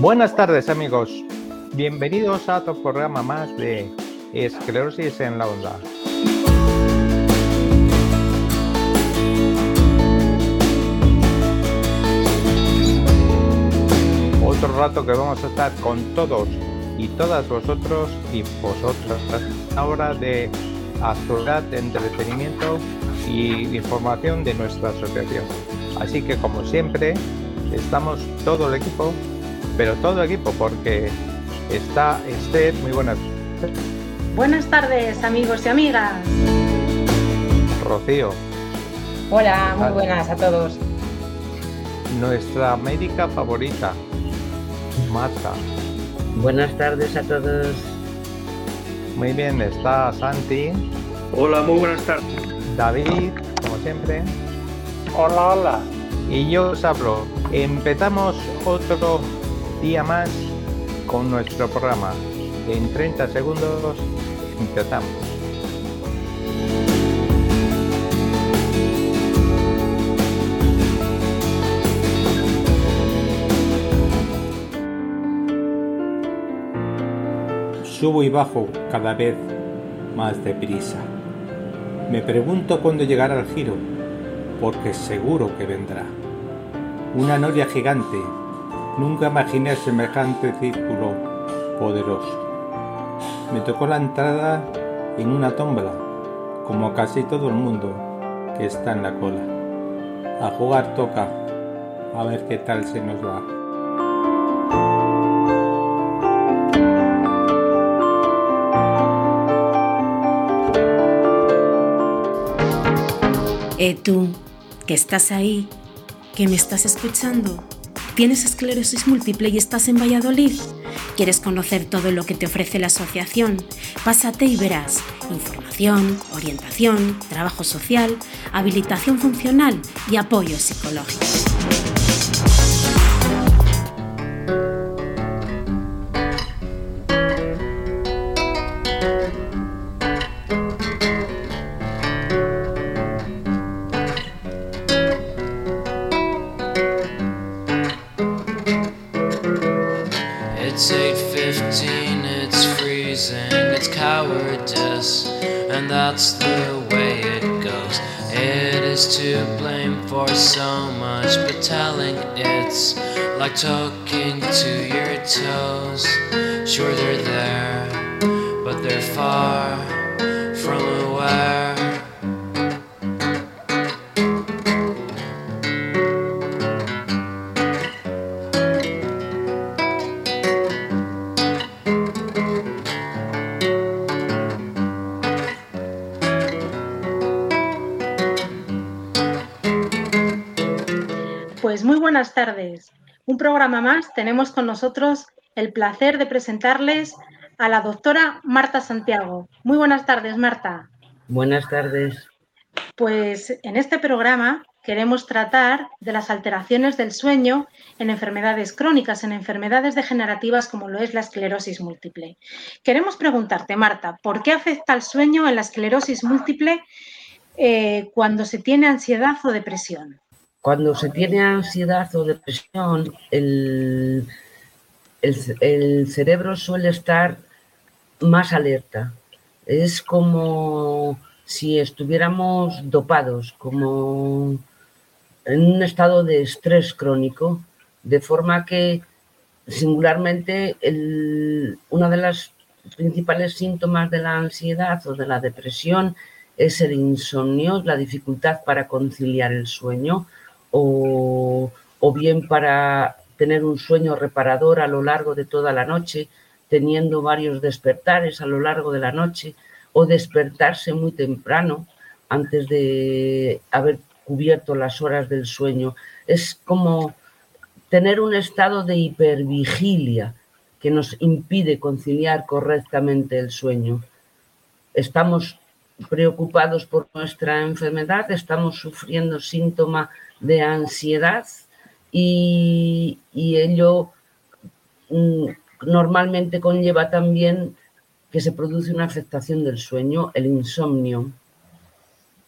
Buenas tardes amigos, bienvenidos a otro programa más de Esclerosis en la Onda. Otro rato que vamos a estar con todos y todas vosotros y vosotras ahora de actualidad, entretenimiento y información de nuestra asociación. Así que como siempre, estamos todo el equipo, pero todo el equipo porque está Esther, muy buenas. Buenas tardes amigos y amigas. Rocío. Hola, muy buenas a todos. Nuestra médica favorita, Marta. Buenas tardes a todos. Muy bien, está Santi. Hola, muy buenas tardes. David, como siempre. Hola, hola. Y yo os hablo. Empezamos otro día más con nuestro programa. En 30 segundos empezamos. Subo y bajo cada vez más deprisa. Me pregunto cuándo llegará el giro, porque seguro que vendrá. Una noria gigante. Nunca imaginé semejante círculo poderoso. Me tocó la entrada en una tómbola, como casi todo el mundo que está en la cola. A jugar toca, a ver qué tal se nos va. Eh, tú, que estás ahí, que me estás escuchando, ¿tienes esclerosis múltiple y estás en Valladolid? ¿Quieres conocer todo lo que te ofrece la asociación? Pásate y verás información, orientación, trabajo social, habilitación funcional y apoyo psicológico. I talk programa más. Tenemos con nosotros el placer de presentarles a la doctora Marta Santiago. Muy buenas tardes, Marta. Buenas tardes. Pues en este programa queremos tratar de las alteraciones del sueño en enfermedades crónicas, en enfermedades degenerativas como lo es la esclerosis múltiple. Queremos preguntarte, Marta, ¿por qué afecta el sueño en la esclerosis múltiple eh, cuando se tiene ansiedad o depresión? Cuando se tiene ansiedad o depresión, el, cerebro suele estar más alerta. Es como si estuviéramos dopados, como en un estado de estrés crónico, de forma que singularmente el, una de las principales síntomas de la ansiedad o de la depresión es el insomnio, la dificultad para conciliar el sueño o, o bien para tener un sueño reparador a lo largo de toda la noche, teniendo varios despertares a lo largo de la noche o despertarse muy temprano antes de haber cubierto las horas del sueño. Es como tener un estado de hipervigilia que nos impide conciliar correctamente el sueño. Estamos preocupados por nuestra enfermedad, estamos sufriendo síntoma de ansiedad y, y ello mm, normalmente conlleva también que se produce una afectación del sueño, el insomnio.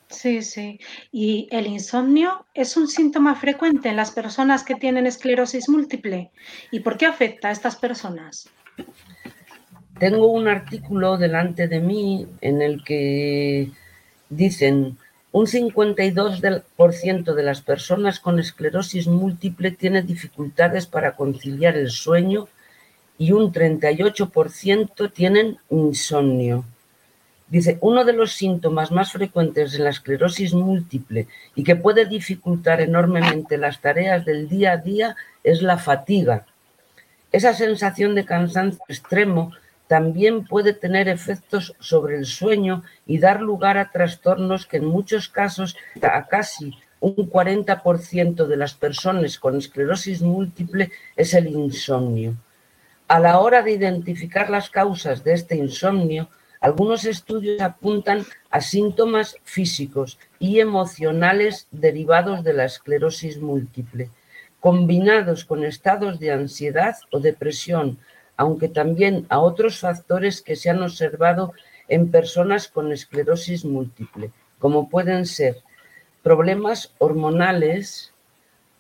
Sí, sí. ¿Y el insomnio es un síntoma frecuente en las personas que tienen esclerosis múltiple? ¿Y por qué afecta a estas personas? Tengo un artículo delante de mí en el que dicen un 52% de las personas con esclerosis múltiple tiene dificultades para conciliar el sueño y un 38% tienen insomnio. Dice, uno de los síntomas más frecuentes de la esclerosis múltiple y que puede dificultar enormemente las tareas del día a día es la fatiga. Esa sensación de cansancio extremo también puede tener efectos sobre el sueño y dar lugar a trastornos que en muchos casos a casi un 40% de las personas con esclerosis múltiple es el insomnio. A la hora de identificar las causas de este insomnio, algunos estudios apuntan a síntomas físicos y emocionales derivados de la esclerosis múltiple, combinados con estados de ansiedad o depresión, aunque también a otros factores que se han observado en personas con esclerosis múltiple, como pueden ser problemas hormonales,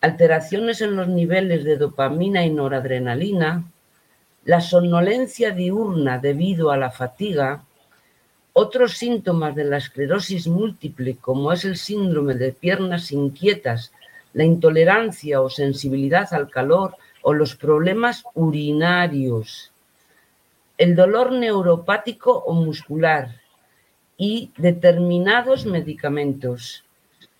alteraciones en los niveles de dopamina y noradrenalina, la somnolencia diurna debido a la fatiga, otros síntomas de la esclerosis múltiple, como es el síndrome de piernas inquietas, la intolerancia o sensibilidad al calor o los problemas urinarios, el dolor neuropático o muscular y determinados medicamentos.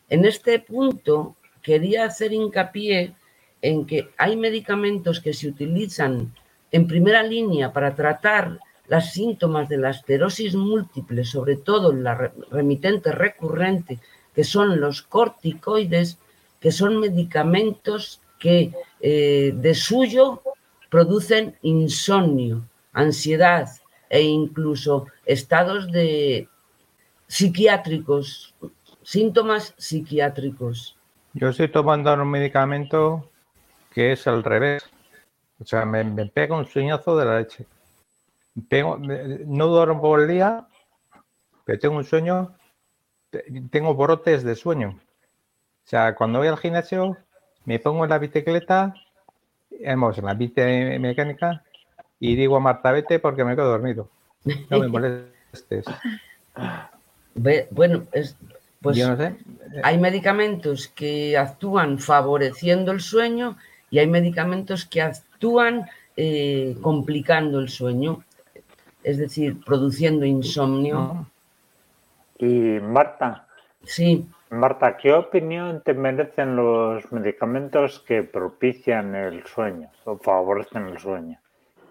En este punto quería hacer hincapié en que hay medicamentos que se utilizan en primera línea para tratar las síntomas de la esclerosis múltiple, sobre todo la remitente recurrente, que son los corticoides, que son medicamentos que eh, de suyo producen insomnio, ansiedad e incluso estados de psiquiátricos, síntomas psiquiátricos. Yo estoy tomando un medicamento que es al revés. O sea, me, me pega un sueñazo de la leche. Tengo, no duermo por el día, pero tengo un sueño, tengo brotes de sueño. O sea, cuando voy al gimnasio, me pongo en la bicicleta, en la bici mecánica, y digo a Marta, vete porque me quedo dormido. No me molestes. Bueno, es, pues hay medicamentos que actúan favoreciendo el sueño y hay medicamentos que actúan eh, complicando el sueño es decir, produciendo insomnio. Y Marta. Sí. Marta, ¿qué opinión te merecen los medicamentos que propician el sueño o favorecen el sueño?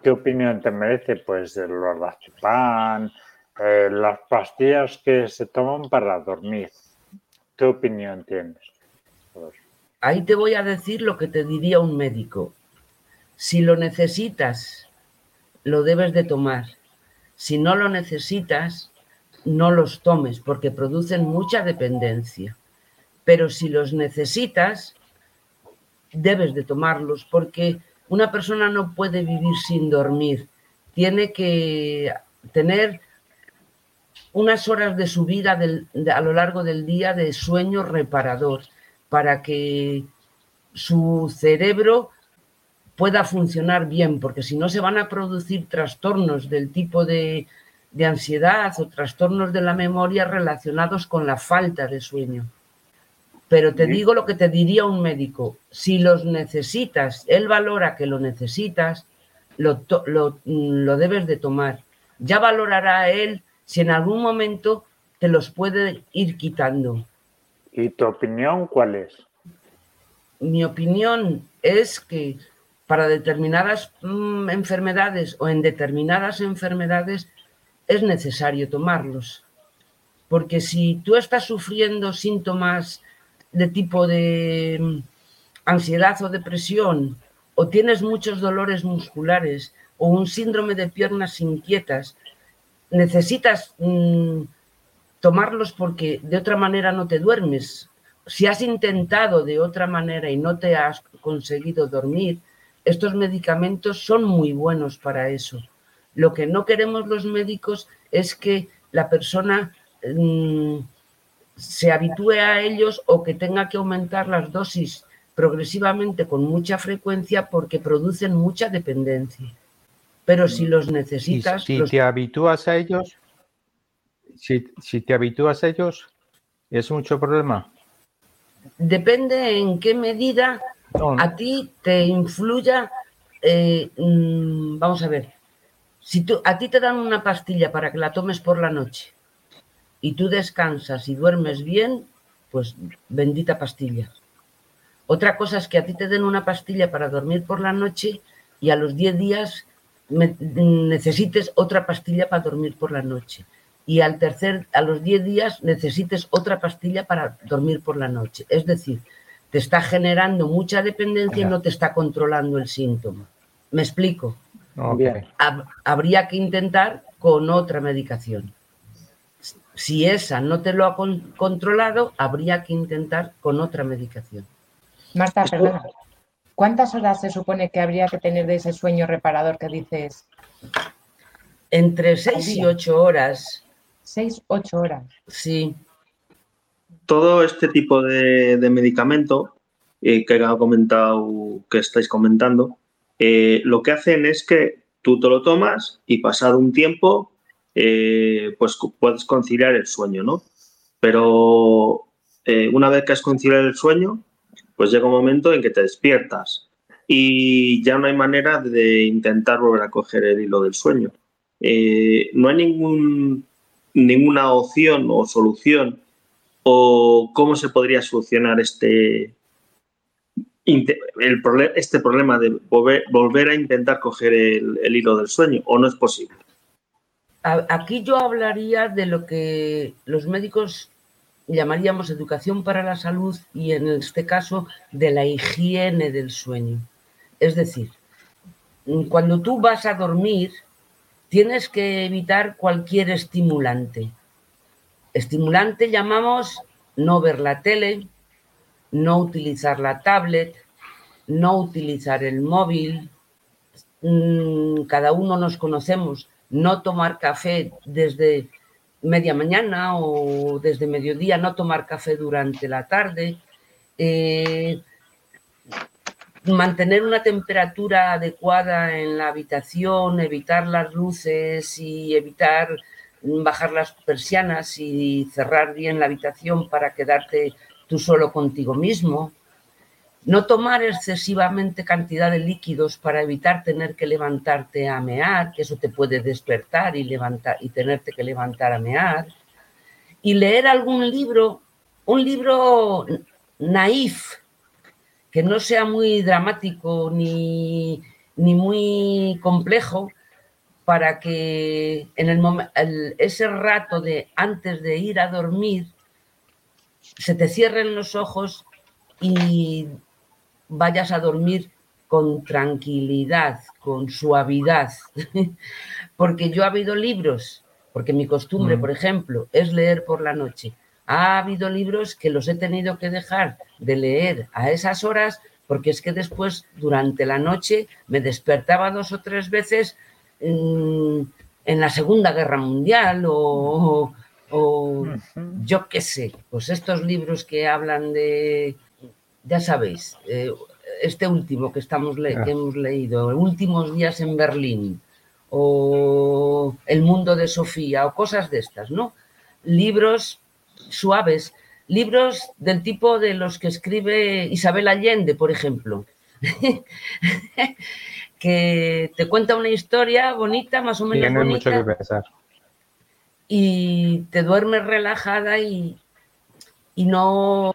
¿Qué opinión te merece? Pues los razepam, eh, las pastillas que se toman para dormir. ¿Qué opinión tienes? Ahí te voy a decir lo que te diría un médico. Si lo necesitas, lo debes de tomar. Si no lo necesitas, no los tomes porque producen mucha dependencia. Pero si los necesitas, debes de tomarlos porque una persona no puede vivir sin dormir. Tiene que tener unas horas de su vida a lo largo del día de sueño reparador para que su cerebro pueda funcionar bien, porque si no se van a producir trastornos del tipo de, ansiedad o trastornos de la memoria relacionados con la falta de sueño. Pero te digo lo que te diría un médico, si los necesitas, él valora que lo necesitas, lo, lo, debes de tomar. Ya valorará él si en algún momento te los puede ir quitando. ¿Y tu opinión cuál es? Mi opinión es que para determinadas mm, enfermedades o en determinadas enfermedades es necesario tomarlos. Porque si tú estás sufriendo síntomas de tipo de mm, ansiedad o depresión, o tienes muchos dolores musculares, o un síndrome de piernas inquietas, necesitas mm, tomarlos porque de otra manera no te duermes. Si has intentado de otra manera y no te has conseguido dormir, estos medicamentos son muy buenos para eso. Lo que no queremos los médicos es que la persona mm, se habitúe a ellos o que tenga que aumentar las dosis progresivamente con mucha frecuencia porque producen mucha dependencia. Pero si los necesitas... si los- te habitúas a ellos, si, si te habitúas a ellos, ¿es mucho problema? Depende en qué medida No, no. a ti te influya, eh, mm, vamos a ver, si tú, a ti te dan una pastilla para que la tomes por la noche y tú descansas y duermes bien, pues bendita pastilla. Otra cosa es que a ti te den una pastilla para dormir por la noche y a los 10 días necesites otra pastilla para dormir por la noche. Y al tercer, a los 10 días necesites otra pastilla para dormir por la noche. Es decir, te está generando mucha dependencia y no te está controlando el síntoma. ¿Me explico? Ok. Bien. Hab- habría que intentar con otra medicación. Si esa no te lo ha con- controlado, habría que intentar con otra medicación. Marta, Esto- perdona. ¿Cuántas horas se supone que habría que tener de ese sueño reparador que dices? Entre 6 y día. 8 horas, Seis, ocho horas. sí. Todo este tipo de, de medicamento eh, que ha comentado, que estáis comentando, eh, lo que hacen es que tú te lo tomas y pasado un tiempo, eh, pues puedes conciliar el sueño, ¿no? Pero eh, una vez que has conciliado el sueño, pues llega un momento en que te despiertas y ya no hay manera de intentar volver a coger el hilo del sueño. No hay ningún, ninguna opción o solución o cómo se podría solucionar este, este problema de volver, a intentar coger el, el hilo del sueño o no es posible. Aquí yo hablaría de lo que los médicos llamaríamos educación para la salud y en este caso de la higiene del sueño. Es decir, cuando tú vas a dormir, tienes que evitar cualquier estimulante. Estimulante llamamos no ver la tele, no utilizar la tablet, no utilizar el móvil. Mm, Cada uno nos conocemos. No tomar café desde media mañana o desde mediodía, no tomar café durante la tarde. Eh, mantener una temperatura adecuada en la habitación, evitar las luces y evitar bajar las persianas y cerrar bien la habitación para quedarte tú solo contigo mismo. No tomar excesivamente cantidad de líquidos para evitar tener que levantarte a mear, que eso te puede despertar y, levantar, y tenerte que levantar a mear. Y leer algún libro, un libro naif, que no sea muy dramático ni, ni muy complejo, para que en el, el- ese rato de antes de ir a dormir se te cierren los ojos y vayas a dormir con tranquilidad, con suavidad. porque yo ha habido libros, porque mi costumbre, Mm. por ejemplo, es leer por la noche. Ha habido libros que los he tenido que dejar de leer a esas horas porque es que después, durante la noche, me despertaba dos o tres veces mm, en la Segunda Guerra Mundial o, o yo qué sé, pues estos libros que hablan de, ya sabéis, eh, este último que, estamos le- que hemos leído, Últimos días en Berlín, o El mundo de Sofía, o cosas de estas, ¿no? Libros suaves, libros del tipo de los que escribe Isabel Allende, por ejemplo, que te cuenta una historia bonita, más o menos Tiene mucho bonita, que pensar. Y te duermes relajada y, y no,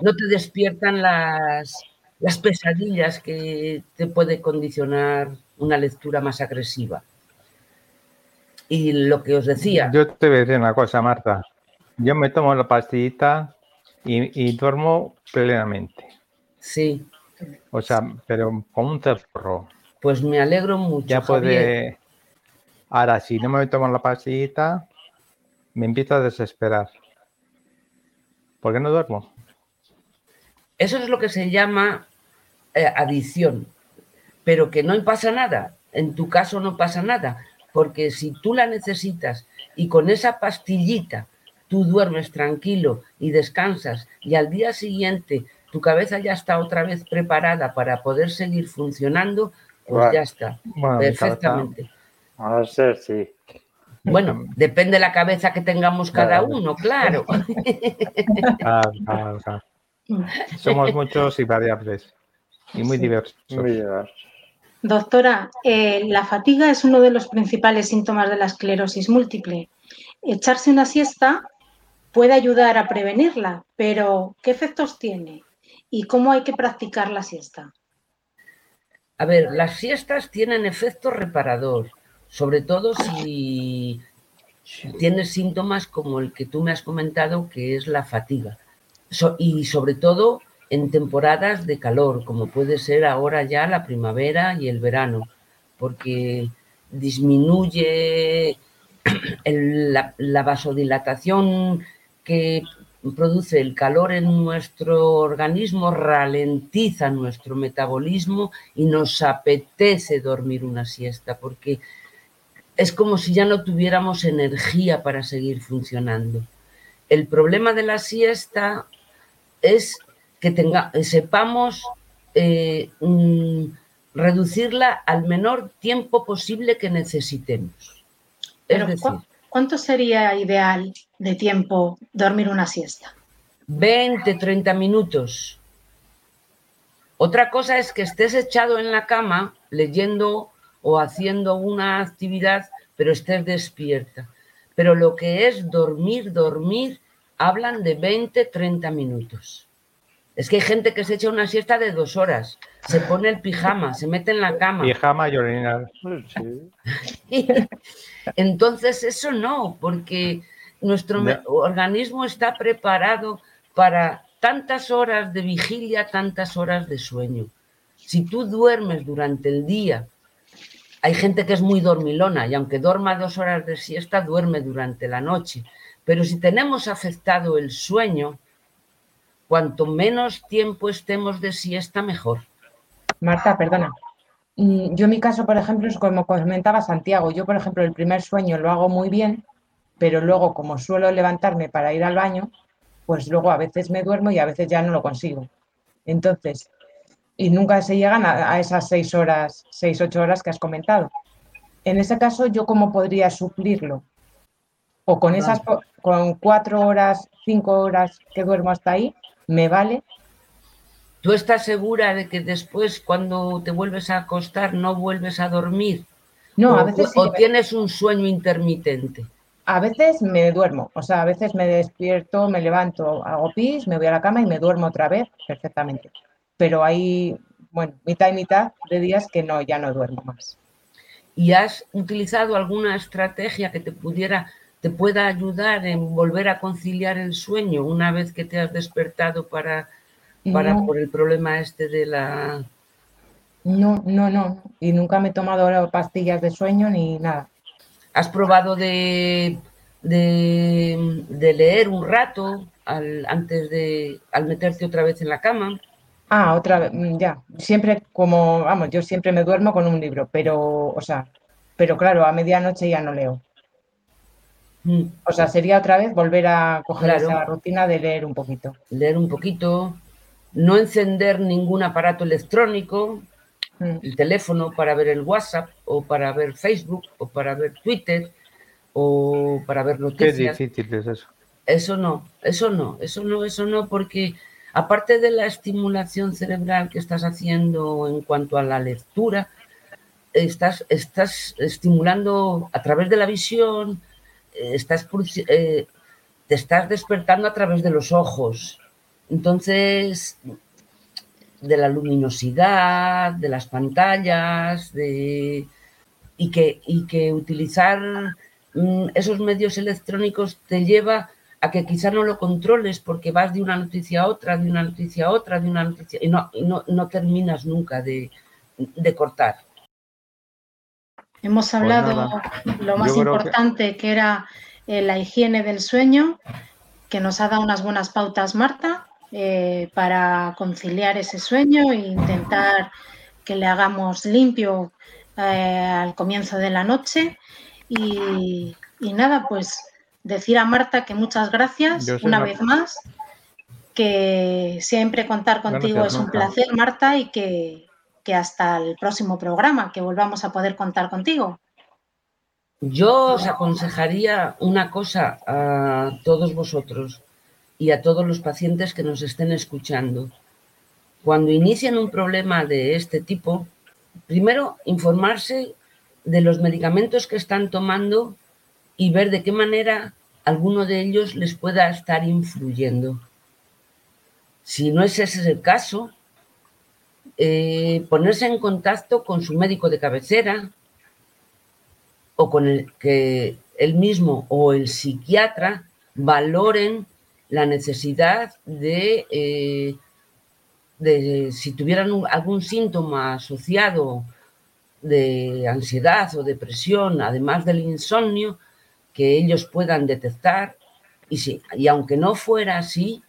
no te despiertan las, las pesadillas que te puede condicionar una lectura más agresiva. Y lo que os decía, Yo te voy a decir una cosa, Marta. Yo me tomo la pastillita y, y duermo plenamente. sí, O sea, pero con un cerro. pues me alegro mucho. Ya Javier. puede. Ahora, si no me tomo la pastillita, me empiezo a desesperar. ¿Por qué no duermo? Eso es lo que se llama eh, adicción, pero que no pasa nada. En tu caso no pasa nada, porque si tú la necesitas y con esa pastillita tú duermes tranquilo y descansas y al día siguiente tu cabeza ya está otra vez preparada para poder seguir funcionando, pues Bueno, ya está, bueno, perfectamente. A ser, sí. Bueno, depende de la cabeza que tengamos cada uno, claro. Claro, claro, claro. Somos muchos y variables y muy diversos. Muy. Doctora, eh, la fatiga es uno de los principales síntomas de la esclerosis múltiple. Echarse una siesta puede ayudar a prevenirla, pero ¿qué efectos tiene? ¿Y cómo hay que practicar la siesta? A ver, las siestas tienen efecto reparador, sobre todo si tienes síntomas como el que tú me has comentado, que es la fatiga. Y sobre todo en temporadas de calor, como puede ser ahora ya la primavera y el verano, porque disminuye la, la vasodilatación que produce el calor en nuestro organismo, ralentiza nuestro metabolismo y nos apetece dormir una siesta, porque es como si ya no tuviéramos energía para seguir funcionando. El problema de la siesta es que tenga, sepamos eh, mm, reducirla al menor tiempo posible que necesitemos. Es Pero, decir, ¿cu- ¿cuánto sería ideal de tiempo dormir una siesta? 20, 30 minutos. Otra cosa es que estés echado en la cama leyendo o haciendo una actividad, pero estés despierta. Pero lo que es dormir, dormir, hablan de 20, 30 minutos. Es que hay gente que se echa una siesta de dos horas, se pone el pijama, se mete en la cama. Pijama y orinar. Sí. Entonces, eso no, porque nuestro organismo está preparado para tantas horas de vigilia, tantas horas de sueño. Si tú duermes durante el día, hay gente que es muy dormilona y aunque duerma dos horas de siesta, duerme durante la noche. Pero si tenemos afectado el sueño, cuanto menos tiempo estemos de siesta, mejor. Marta, perdona. Mm, Yo en mi caso, por ejemplo, es como comentaba Santiago. Yo, por ejemplo, el primer sueño lo hago muy bien, pero luego, como suelo levantarme para ir al baño, pues luego a veces me duermo y a veces ya no lo consigo. Entonces, y nunca se llegan a, a esas seis horas, seis, ocho horas que has comentado. En ese caso, ¿yo cómo podría suplirlo? O con esas, con cuatro horas, cinco horas que duermo hasta ahí, ¿me vale? ¿Tú estás segura de que después, cuando te vuelves a acostar, no vuelves a dormir? No, o, a veces sí o tienes un sueño intermitente. A veces me duermo, o sea, a veces me despierto, me levanto, hago pis, me voy a la cama y me duermo otra vez perfectamente. Pero hay, bueno, mitad y mitad de días que no, ya no duermo más. ¿Y has utilizado alguna estrategia que te pudiera, te pueda ayudar en volver a conciliar el sueño una vez que te has despertado para, para No. por el problema este de la No, no, no. Y nunca me he tomado pastillas de sueño ni nada. ¿Has probado de, de, de leer un rato al, antes de al meterte otra vez en la cama? Ah, otra vez, mm, ya. Siempre como, vamos, yo siempre me duermo con un libro, pero, o sea, pero claro, a medianoche ya no leo. Mm, O sea, sería otra vez volver a coger Claro. esa rutina de leer un poquito. Leer un poquito, no encender ningún aparato electrónico, Mm. el teléfono para ver el WhatsApp o para ver Facebook o para ver Twitter o para ver Qué noticias. difícil es eso. Eso no, eso no, eso no, eso no, porque aparte de la estimulación cerebral que estás haciendo en cuanto a la lectura, estás, estás estimulando a través de la visión, eh, estás, eh, te estás despertando a través de los ojos. Entonces, de la luminosidad, de las pantallas, de, y, que, y que utilizar mm, esos medios electrónicos te lleva a que quizá no lo controles porque vas de una noticia a otra, de una noticia a otra, de una noticia y no, no, no terminas nunca de, de cortar. Hemos hablado nada. lo más Yo creo que- importante que, era eh, la higiene del sueño, que nos ha dado unas buenas pautas Marta eh, para conciliar ese sueño e intentar que le hagamos limpio eh, al comienzo de la noche. Y, y nada, pues decir a Marta que muchas gracias Yo una Marta. vez más, que siempre contar contigo Gracias, es un Marta. placer, Marta, y que, que hasta el próximo programa, que volvamos a poder contar contigo. Yo os aconsejaría una cosa a todos vosotros y a todos los pacientes que nos estén escuchando. Cuando inician un problema de este tipo, primero informarse de los medicamentos que están tomando y ver de qué manera alguno de ellos les pueda estar influyendo. Si no es ese el caso, eh, ponerse en contacto con su médico de cabecera, o con el que él mismo o el psiquiatra valoren la necesidad de, eh, si tuvieran algún síntoma asociado de ansiedad o depresión, además del insomnio, que ellos puedan detectar y, si, y aunque no fuera así,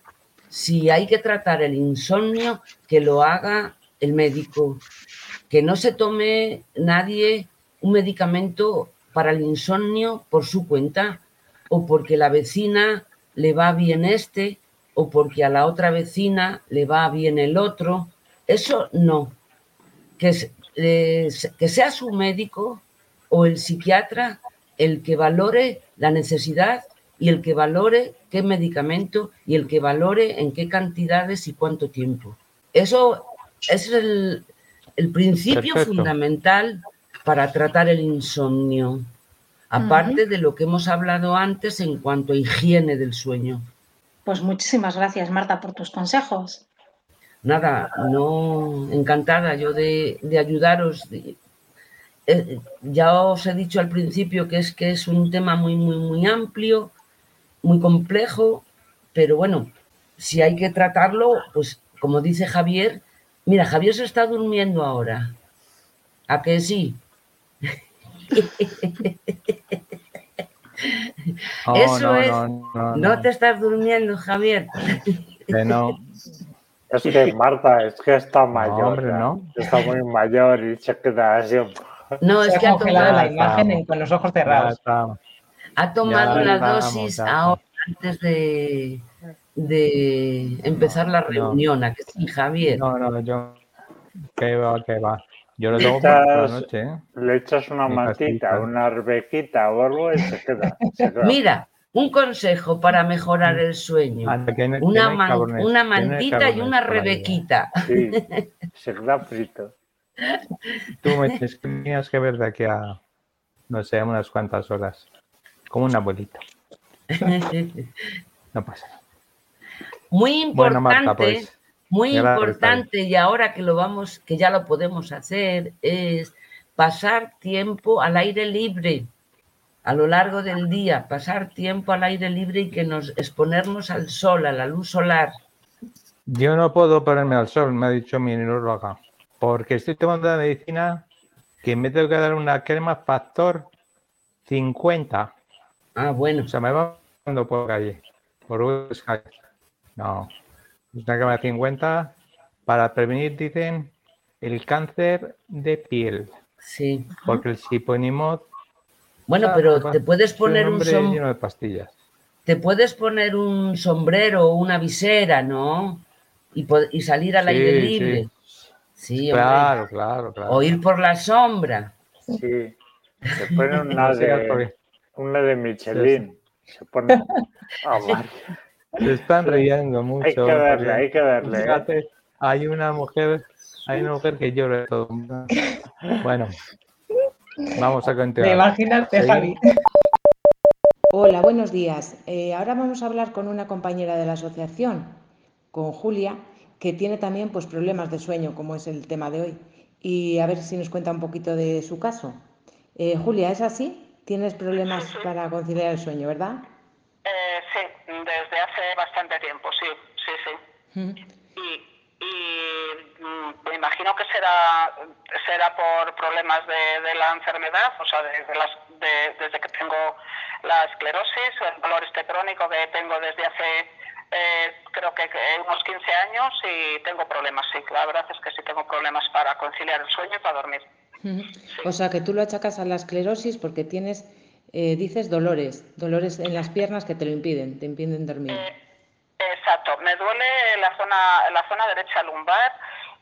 si hay que tratar el insomnio, que lo haga el médico, que no se tome nadie un medicamento para el insomnio por su cuenta o porque la vecina le va bien este o porque a la otra vecina le va bien el otro. Eso no. Que, eh, que sea su médico o el psiquiatra el que valore la necesidad y el que valore qué medicamento y el que valore en qué cantidades y cuánto tiempo. Eso, es el, el principio Perfecto. fundamental para tratar el insomnio, aparte de lo que hemos hablado antes en cuanto a higiene del sueño. Pues muchísimas gracias, Marta, por tus consejos. Nada, no encantada yo de, de ayudaros. de- eh, ya os he dicho al principio que es que es un tema muy, muy, muy amplio, muy complejo, pero bueno, si hay que tratarlo, pues como dice Javier, mira, Javier se está durmiendo ahora. ¿A que sí? No, Eso no, es. no, no, No no, te estás durmiendo, Javier. que no. Es que Marta, es que está mayor. hombre. Está muy mayor y se queda así. No, es que ha tomado, la imagen en- con los ojos cerrados. ha tomado vamos, dosis ahora antes de, de empezar la no. reunión. ¿A que sí, Javier? No, no, yo. Que va, que va. Yo lo tomo por la noche, ¿eh? Le echas una Mi mantita, pastita. una arbequita o algo y se queda. se queda. Mira, un consejo para mejorar el sueño. No- que Una, no man- una no mantita y una ¿eh? rebequita. Sí, se queda frito. Tú me tenías que ver de aquí a, no sé, unas cuantas horas. Como una abuelita. No pasa nada. Muy importante, Bueno, Marta, pues. muy importante, y ahora que lo vamos, que ya lo podemos hacer, es pasar tiempo al aire libre a lo largo del día, pasar tiempo al aire libre y que nos exponernos al sol, a la luz solar. Yo no puedo ponerme al sol, me ha dicho mi neuróloga. Porque estoy tomando la medicina que me tengo que dar una crema factor 50. Ah, bueno, O sea, me va dando por calle. Por. No. Es una crema de 50 para prevenir, dicen, el cáncer de piel. sí. Porque el siponimod Bueno, Ah, pero te puedes poner un som- lleno de pastillas. te puedes poner un sombrero o una visera, ¿no? Y, salir al Sí, aire libre. Sí, Claro, claro, claro. O ir por la sombra. Sí. Se pone una de, una de Michelin. Se pone. Se están riendo mucho. Hay que verle, hay que verle. ¿eh? fíjate, hay una mujer, hay una mujer que llora de todo. Bueno, vamos a ¿Te continuar. imaginas, Sí. Javi? Hola, buenos días. Eh, ahora vamos a hablar con una compañera de la asociación, con Julia, que tiene también pues, problemas de sueño, como es el tema de hoy. Y a ver si nos cuenta un poquito de su caso. Eh, Julia, ¿es así? Tienes problemas Sí, sí. para conciliar el sueño, ¿verdad? Eh, sí, desde hace bastante tiempo, sí, sí, sí. Y, y, mm, me imagino que será será por problemas de, de la enfermedad, o sea, desde, las, de- desde que tengo la esclerosis, el dolor este crónico que tengo desde hace eh, creo que unos 15 años y tengo problemas, sí. La verdad es que sí tengo problemas para conciliar el sueño y para dormir. O sea, que tú lo achacas a la esclerosis porque tienes eh, dices dolores, dolores en las piernas que te lo impiden, te impiden dormir. Eh, exacto, me duele la zona, la zona derecha lumbar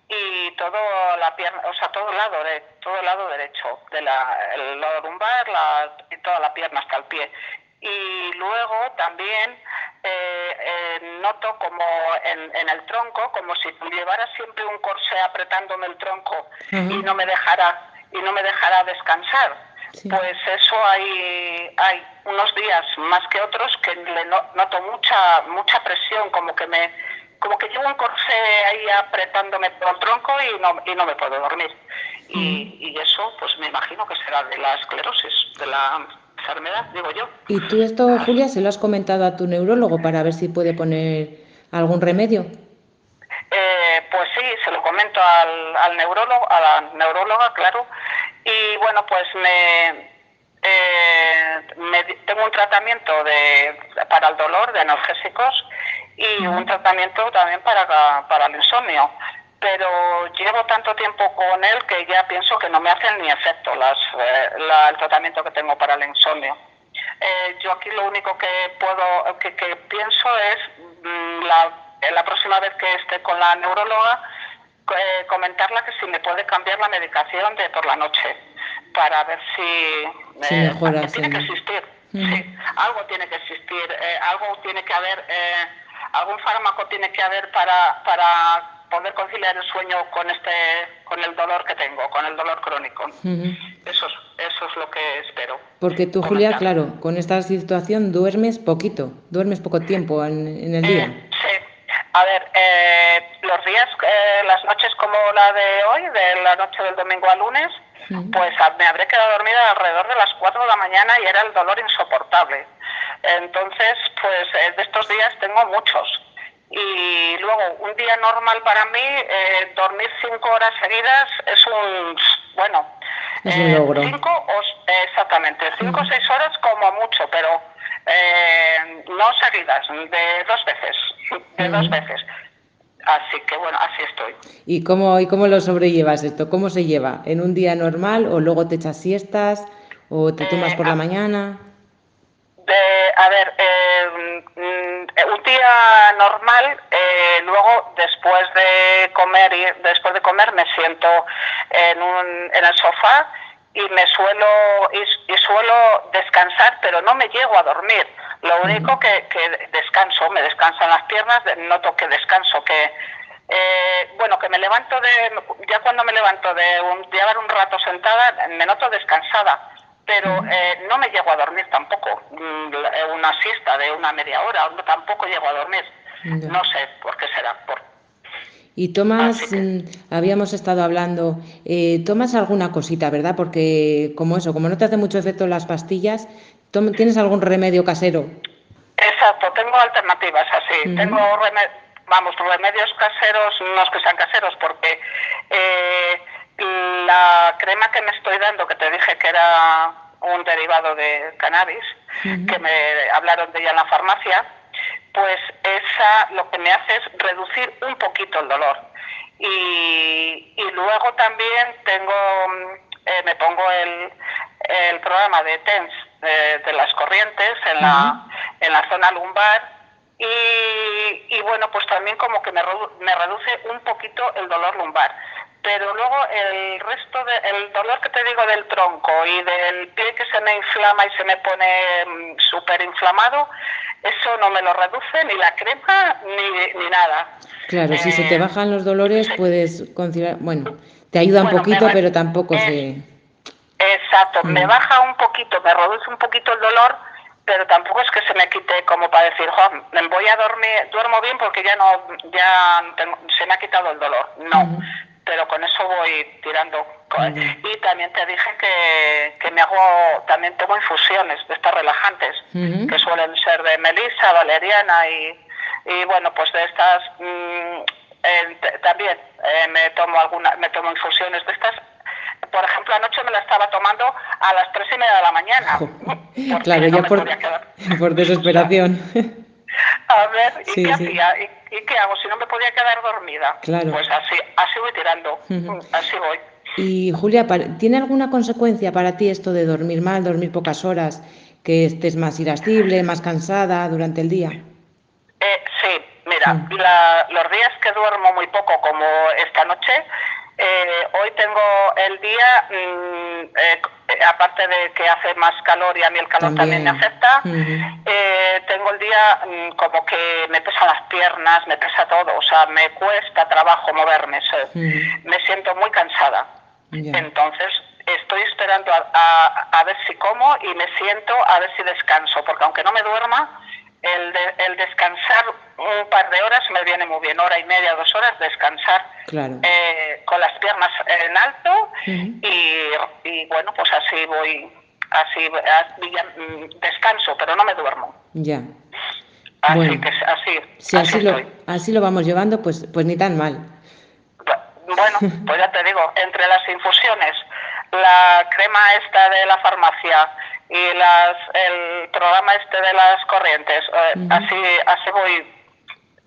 y todo la pierna, o sea, todo el lado, todo el lado derecho, de la, el lado lumbar la, y toda la pierna hasta el pie. Y luego también eh, eh, noto como en, en, el tronco, como si llevara siempre un corsé apretándome el tronco y no me dejara y no me dejara descansar. Pues eso hay, hay unos días más que otros que le noto mucha mucha presión, como que me como que llevo un corsé ahí apretándome por el tronco y no, y no me puedo dormir. Y, y eso, pues me imagino que será de la esclerosis, de la enfermedad, digo yo. ¿Y tú esto, Julia, se lo has comentado a tu neurólogo para ver si puede poner algún remedio? Eh, pues sí, se lo comento al, al neurólogo, a la neuróloga, claro. Y bueno, pues me, eh, tengo un tratamiento de, para el dolor de analgésicos y un tratamiento también para, para el insomnio. Pero llevo tanto tiempo con él que ya pienso que no me hacen ni efecto las, eh, el tratamiento que tengo para el insomnio. Eh, yo aquí lo único que puedo, que, que pienso es mm, la, la próxima vez que esté con la neuróloga, eh, comentarla que si me puede cambiar la medicación de por la noche para ver si, si mejora, tiene que existir. Sí, algo tiene que existir eh, algo tiene que haber eh, algún fármaco tiene que haber para para poder conciliar el sueño con este con el dolor que tengo con el dolor crónico. Eso es, eso es lo que espero. Porque tú Julia claro con esta situación duermes poquito duermes poco tiempo en, en el día. sí. A ver, eh, los días, eh, las noches como la de hoy, de la noche del domingo al lunes, pues me habré quedado dormida alrededor de las 4 de la mañana y era el dolor insoportable. Entonces, pues eh, de estos días tengo muchos. Y luego, un día normal para mí, dormir 5 horas seguidas es un, bueno, es un logro. Cinco o, exactamente, 5 o 6 horas como mucho, pero eh, no seguidas, de dos veces, de dos veces. Así que bueno, así estoy. ¿Y cómo, ¿Y cómo lo sobrellevas esto? ¿Cómo se lleva? ¿En un día normal o luego te echas siestas o te tomas por la eh, mañana? a ver, eh, mm, un día normal, luego después de comer y después de comer me siento en, un, en el sofá y me suelo y, suelo descansar, pero no me llego a dormir. Lo único que, que descanso, me descansan las piernas, noto que descanso, que eh, bueno, que me levanto de, ya cuando me levanto de un, llevar un rato sentada, me noto descansada, pero eh, no me llego a dormir tampoco. Mm, una siesta de una media hora, tampoco llego a dormir. No sé por qué será, por, y tomas, mm, habíamos estado hablando, eh, tomas alguna cosita, ¿verdad? Porque como eso, como no te hace mucho efecto las pastillas, ¿tienes algún remedio casero? Exacto, tengo alternativas así. Tengo, vamos, remedios caseros, no es que sean caseros, porque eh, la crema que me estoy dando, que te dije que era un derivado de cannabis, que me hablaron de ella en la farmacia, pues esa lo que me hace es reducir un poquito el dolor. Y, y luego también tengo, eh, me pongo el, el programa de TENS de, las corrientes en, la, en la zona lumbar y, y, bueno, pues también como que me, me reduce un poquito el dolor lumbar pero luego el resto del dolor que te digo del tronco y del pie que se me inflama y se me pone mm, súper inflamado, eso no me lo reduce ni la crema ni, ni nada. Claro, si se te eh, bajan los dolores puedes considerar, bueno, te ayuda un poquito, pero tampoco se... Exacto, me mm. baja un poquito, me reduce un poquito el dolor, pero tampoco es que se me quite como para decir, me voy a dormir, duermo bien porque ya no, ya se me ha quitado el dolor. No, pero con eso voy tirando. Y también te dije que, que, me hago, también tengo infusiones de estas relajantes, que suelen ser de melisa, valeriana y, y bueno, pues de estas mm, también eh, me tomo alguna, me tomo infusiones de estas. Por ejemplo, anoche me la estaba tomando a las tres y media de la mañana. claro, ya por, por desesperación. A ver, ¿y qué hacía? ¿Y, qué hago si no me podía quedar dormida? Claro. Pues así, así voy tirando, así voy. Y Julia, ¿tiene alguna consecuencia para ti esto de dormir mal, dormir pocas horas, que estés más irascible, más cansada durante el día? Eh, sí, mira, mm. los días que duermo muy poco, como esta noche, eh, hoy tengo el día, mm, eh, aparte de que hace más calor y a mí el calor también, me afecta, eh, tengo el día mm, como que me pesan las piernas, me pesa todo, o sea, me cuesta trabajo moverme, me siento muy cansada. Entonces, estoy esperando a, a, ver si como y me siento a ver si descanso, porque aunque no me duerma, el, el descansar un par de horas me viene muy bien, hora y media, dos horas, descansar eh, con las piernas en alto y, bueno, pues así voy, así, mm, descanso, pero no me duermo. Ya. Así que así. Si así, lo, así lo vamos llevando, pues, pues ni tan mal. Bueno, pues ya te digo, entre las infusiones, la crema esta de la farmacia y las, el programa este de las corrientes, eh, así, así voy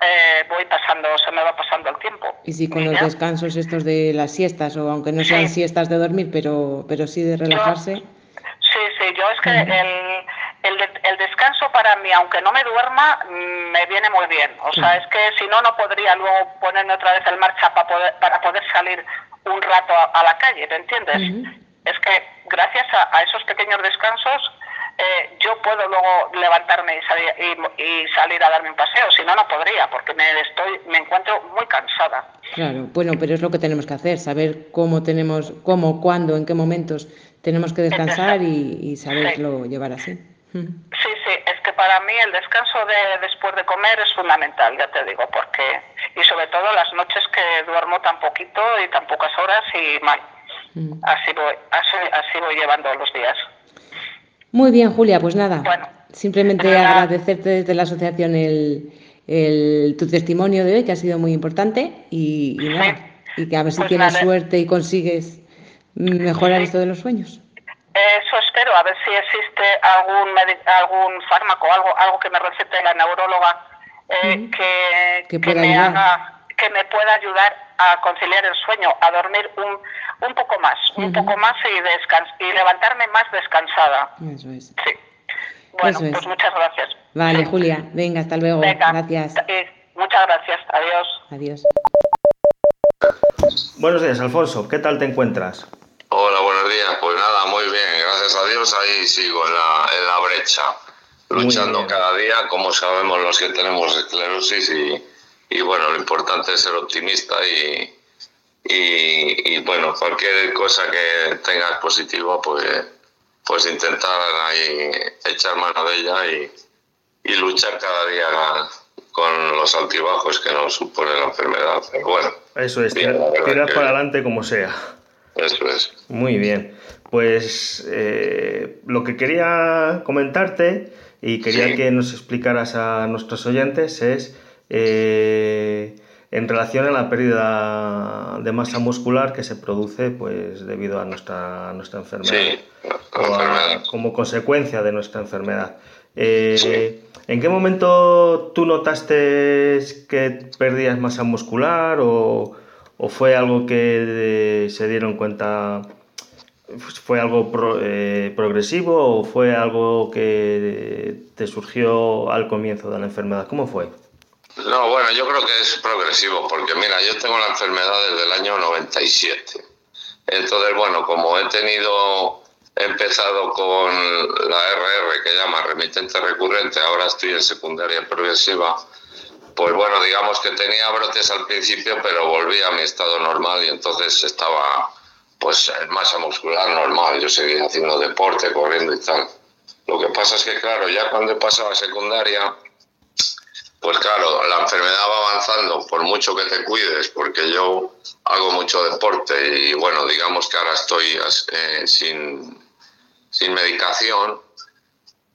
eh, voy pasando, se me va pasando el tiempo. Y si con los descansos estos de las siestas, o aunque no sean siestas de dormir, pero, pero sí de relajarse. sí, sí, yo es que el, el, descanso para mí, aunque no me duerma, mm, me viene muy bien. O sea, es que si no, no podría luego ponerme otra vez en marcha para poder, para poder salir un rato a, la calle, ¿te entiendes? Es que gracias a esos pequeños descansos eh, yo puedo luego levantarme y salir, y, salir a darme un paseo, si no, no podría, porque me, estoy, me encuentro muy cansada. Claro, bueno, pero es lo que tenemos que hacer, saber cómo tenemos, cómo, cuándo, en qué momentos tenemos que descansar y, saberlo llevar así. Sí, sí, es que para mí el descanso de después de comer es fundamental, ya te digo, porque y sobre todo las noches que duermo tan poquito y tan pocas horas y mal. Así voy, así, así voy llevando los días. Muy bien, Julia, pues nada. simplemente agradecerte desde la asociación el, tu testimonio de hoy, que ha sido muy importante, y, nada, y que a ver si pues tienes suerte y consigues mejorar esto de los sueños. Eso espero, a ver si existe algún algún fármaco, algo algo que me recete la neuróloga eh, que, que, me haga, que me pueda ayudar a conciliar el sueño, a dormir un, un poco más, un poco más y, y levantarme más descansada. Eso es. Sí. Bueno, pues muchas gracias. Vale, Julia, venga, hasta luego. gracias. muchas gracias, adiós. Adiós. Buenos días, Alfonso, ¿qué tal te encuentras? Hola, buenos días. Pues nada, muy bien, gracias a Dios ahí sigo en la, en la brecha, luchando cada día, como sabemos los que tenemos esclerosis y, y bueno, lo importante es ser optimista y, y, bueno, cualquier cosa que tengas positiva, pues, pues intentar ahí echar mano de ella y, y luchar cada día con los altibajos que nos supone la enfermedad. Pero bueno. Eso es, tirar, para adelante como sea. Eso es. Muy bien. Pues eh, lo que quería comentarte y quería que nos explicaras a nuestros oyentes es eh, en relación a la pérdida de masa muscular que se produce pues debido a nuestra, nuestra enfermedad, como consecuencia de nuestra enfermedad. Eh, ¿En qué momento tú notaste que perdías masa muscular o, fue algo que se dieron cuenta? ¿Fue algo eh, progresivo o fue algo que te surgió al comienzo de la enfermedad? ¿Cómo fue? No, bueno, yo creo que es progresivo, porque mira, yo tengo la enfermedad desde el año 97. Entonces, bueno, como he tenido, he empezado con la RR, que llama remitente recurrente, ahora estoy en secundaria progresiva, pues bueno, digamos que tenía brotes al principio, pero volví a mi estado normal y entonces estaba pues en masa muscular normal. Yo seguía haciendo deporte, corriendo y tal. Lo que pasa es que, claro, ya cuando he pasado a secundaria, pues claro, la enfermedad va avanzando por mucho que te cuides, porque yo hago mucho deporte y bueno, digamos que ahora estoy eh, sin, sin medicación,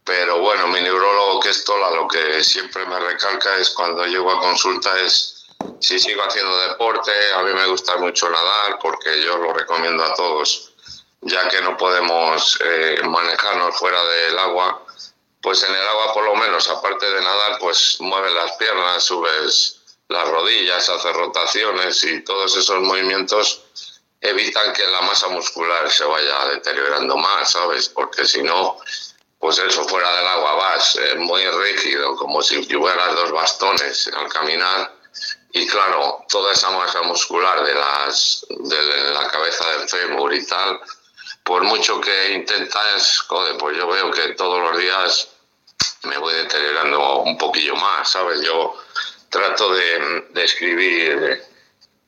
pero bueno, mi neurólogo que es Tola lo que siempre me recalca es cuando llego a consulta es si sigo haciendo deporte, a mí me gusta mucho nadar porque yo lo recomiendo a todos, ya que no podemos eh, manejarnos fuera del agua, pues en el agua por lo menos, aparte de nadar, pues mueves las piernas, subes las rodillas, haces rotaciones y todos esos movimientos evitan que la masa muscular se vaya deteriorando más, ¿sabes? Porque si no, pues eso, fuera del agua vas eh, muy rígido, como si tuvieras dos bastones al caminar. Y claro, toda esa masa muscular de, las, de la cabeza del fémur y tal, por mucho que intentas, joder, pues yo veo que todos los días me voy deteriorando un poquillo más, ¿sabes? Yo trato de, de escribir